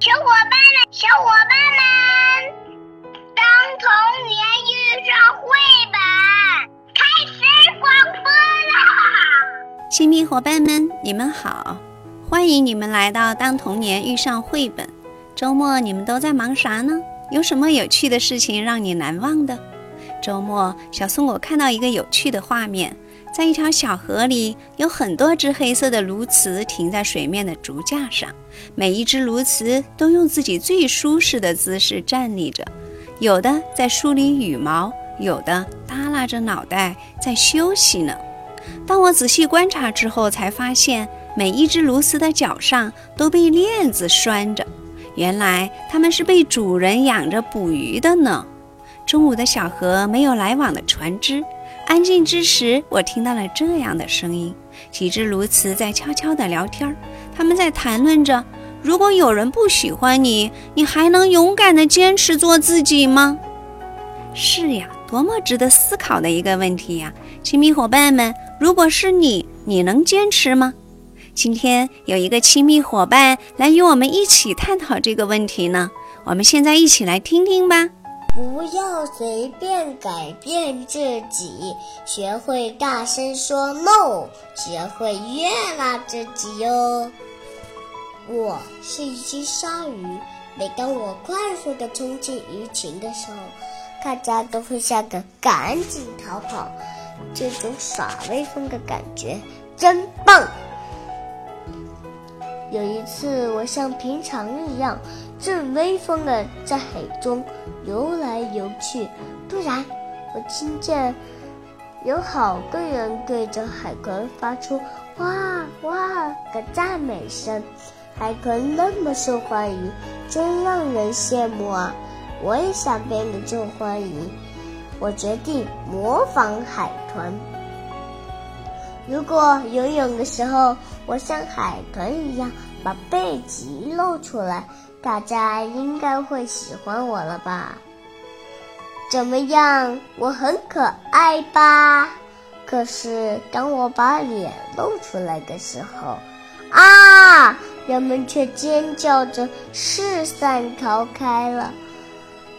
小伙伴们，小伙伴们，当童年遇上绘本，开始广播啦！亲密伙伴们，你们好，欢迎你们来到《当童年遇上绘本》。周末你们都在忙啥呢？有什么有趣的事情让你难忘的？周末，小松果看到一个有趣的画面。在一条小河里，有很多只黑色的鸬鹚停在水面的竹架上。每一只鸬鹚都用自己最舒适的姿势站立着，有的在梳理羽毛，有的耷拉着脑袋在休息呢。当我仔细观察之后，才发现每一只鸬鹚的脚上都被链子拴着。原来它们是被主人养着捕鱼的呢。中午的小河没有来往的船只。安静之时，我听到了这样的声音：几只鸬鹚在悄悄地聊天儿。他们在谈论着：如果有人不喜欢你，你还能勇敢地坚持做自己吗？是呀，多么值得思考的一个问题呀！亲密伙伴们，如果是你，你能坚持吗？今天有一个亲密伙伴来与我们一起探讨这个问题呢。我们现在一起来听听吧。不要随便改变自己，学会大声说 “no”，学会悦纳自己哟。我是一只鲨鱼，每当我快速地冲进鱼群的时候，大家都会吓得赶紧逃跑。这种耍威风的感觉真棒。有一次，我像平常一样。正威风的在海中游来游去，突然，我听见有好多人对着海豚发出“哇哇”的赞美声。海豚那么受欢迎，真让人羡慕啊！我也想变得受欢迎。我决定模仿海豚。如果游泳的时候，我像海豚一样把背脊露出来。大家应该会喜欢我了吧？怎么样，我很可爱吧？可是当我把脸露出来的时候，啊！人们却尖叫着四散逃开了。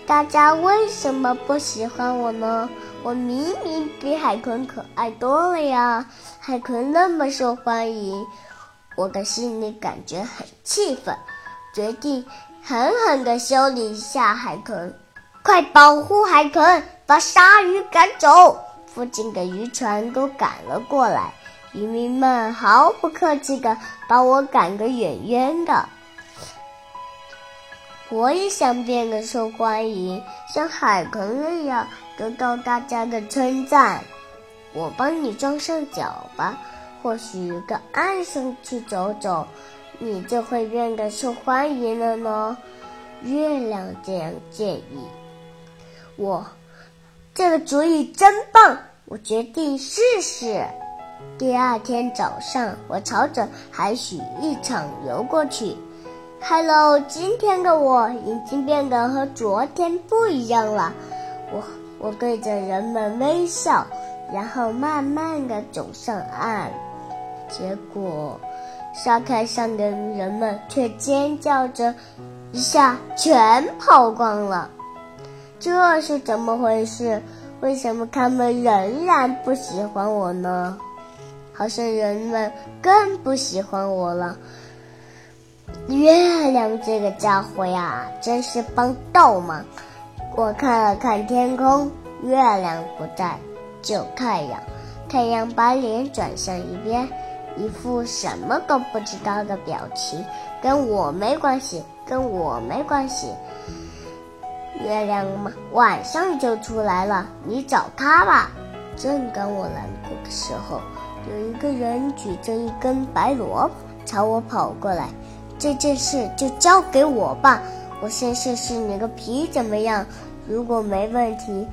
大家为什么不喜欢我呢？我明明比海豚可爱多了呀！海豚那么受欢迎，我的心里感觉很气愤。决定狠狠地修理一下海豚，快保护海豚，把鲨鱼赶走！附近的渔船都赶了过来，渔民们毫不客气地把我赶个远远的。我也想变得受欢迎，像海豚那样得到大家的称赞。我帮你装上脚吧，或许个岸上去走走。你就会变得受欢迎了呢。月亮这样建议我，这个主意真棒，我决定试试。第二天早上，我朝着海水一场游过去。Hello，今天的我已经变得和昨天不一样了。我我对着人们微笑，然后慢慢的走上岸。结果。沙滩上的人们却尖叫着，一下全跑光了。这是怎么回事？为什么他们仍然不喜欢我呢？好像人们更不喜欢我了。月亮这个家伙呀，真是帮倒忙。我看了看天空，月亮不在，就太阳。太阳把脸转向一边。一副什么都不知道的表情，跟我没关系，跟我没关系。月亮嘛，晚上就出来了，你找他吧。正当我难过的时候，有一个人举着一根白萝卜朝我跑过来。这件事就交给我吧，我先试试你个皮怎么样？如果没问题，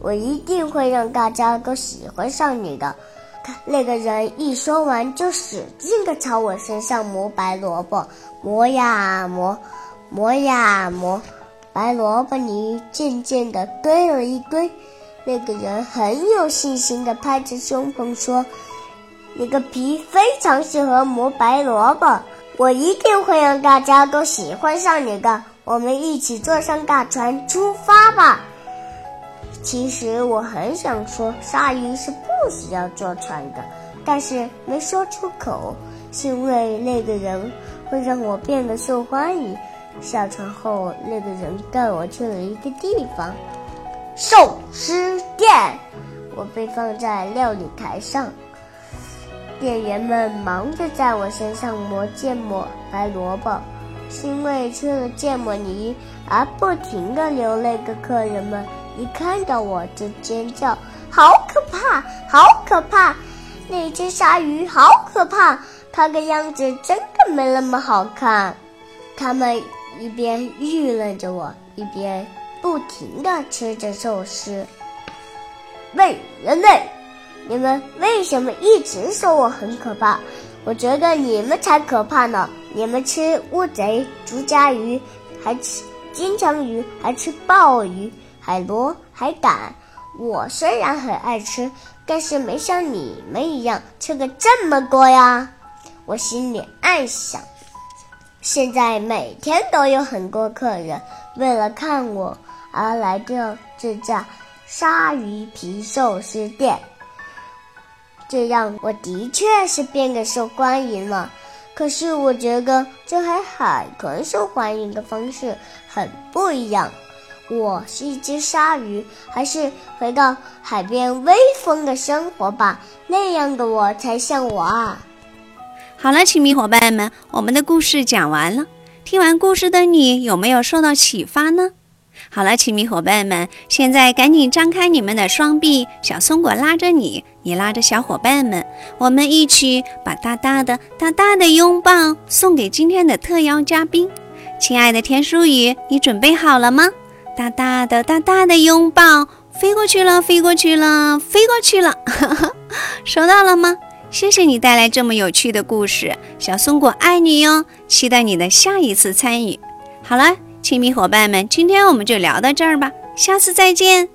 我一定会让大家都喜欢上你的。看那个人一说完，就使劲地朝我身上磨白萝卜，磨呀磨，磨呀磨，白萝卜泥渐渐地堆了一堆。那个人很有信心地拍着胸膛说：“你个皮非常适合磨白萝卜。”我一定会让大家都喜欢上你的。我们一起坐上大船出发吧。其实我很想说，鲨鱼是不需要坐船的，但是没说出口，是因为那个人会让我变得受欢迎。下船后，那个人带我去了一个地方——寿司店。我被放在料理台上，店员们忙着在我身上抹芥末、白萝卜。是因为吃了芥末泥而不停的流泪的客人们，一看到我就尖叫：“好可怕，好可怕！那只鲨鱼好可怕，它的样子真的没那么好看。”他们一边议论着我，一边不停的吃着寿司。喂，人类，你们为什么一直说我很可怕？我觉得你们才可怕呢！你们吃乌贼、竹荚鱼，还吃金枪鱼，还吃鲍鱼、海螺、海胆。我虽然很爱吃，但是没像你们一样吃的这么多呀！我心里暗想。现在每天都有很多客人为了看我而来到这家鲨鱼皮寿司店。这样我的确是变得受欢迎了，可是我觉得这和海豚受欢迎的方式很不一样。我是一只鲨鱼，还是回到海边微风的生活吧？那样的我才像我啊！好了，亲密伙伴们，我们的故事讲完了。听完故事的你有没有受到启发呢？好了，亲密伙伴们，现在赶紧张开你们的双臂，小松果拉着你，你拉着小伙伴们，我们一起把大大的、大大的拥抱送给今天的特邀嘉宾，亲爱的田淑雨，你准备好了吗？大大的、大大的拥抱飞过去了，飞过去了，飞过去了，收 到了吗？谢谢你带来这么有趣的故事，小松果爱你哟，期待你的下一次参与。好了。亲密伙伴们，今天我们就聊到这儿吧，下次再见。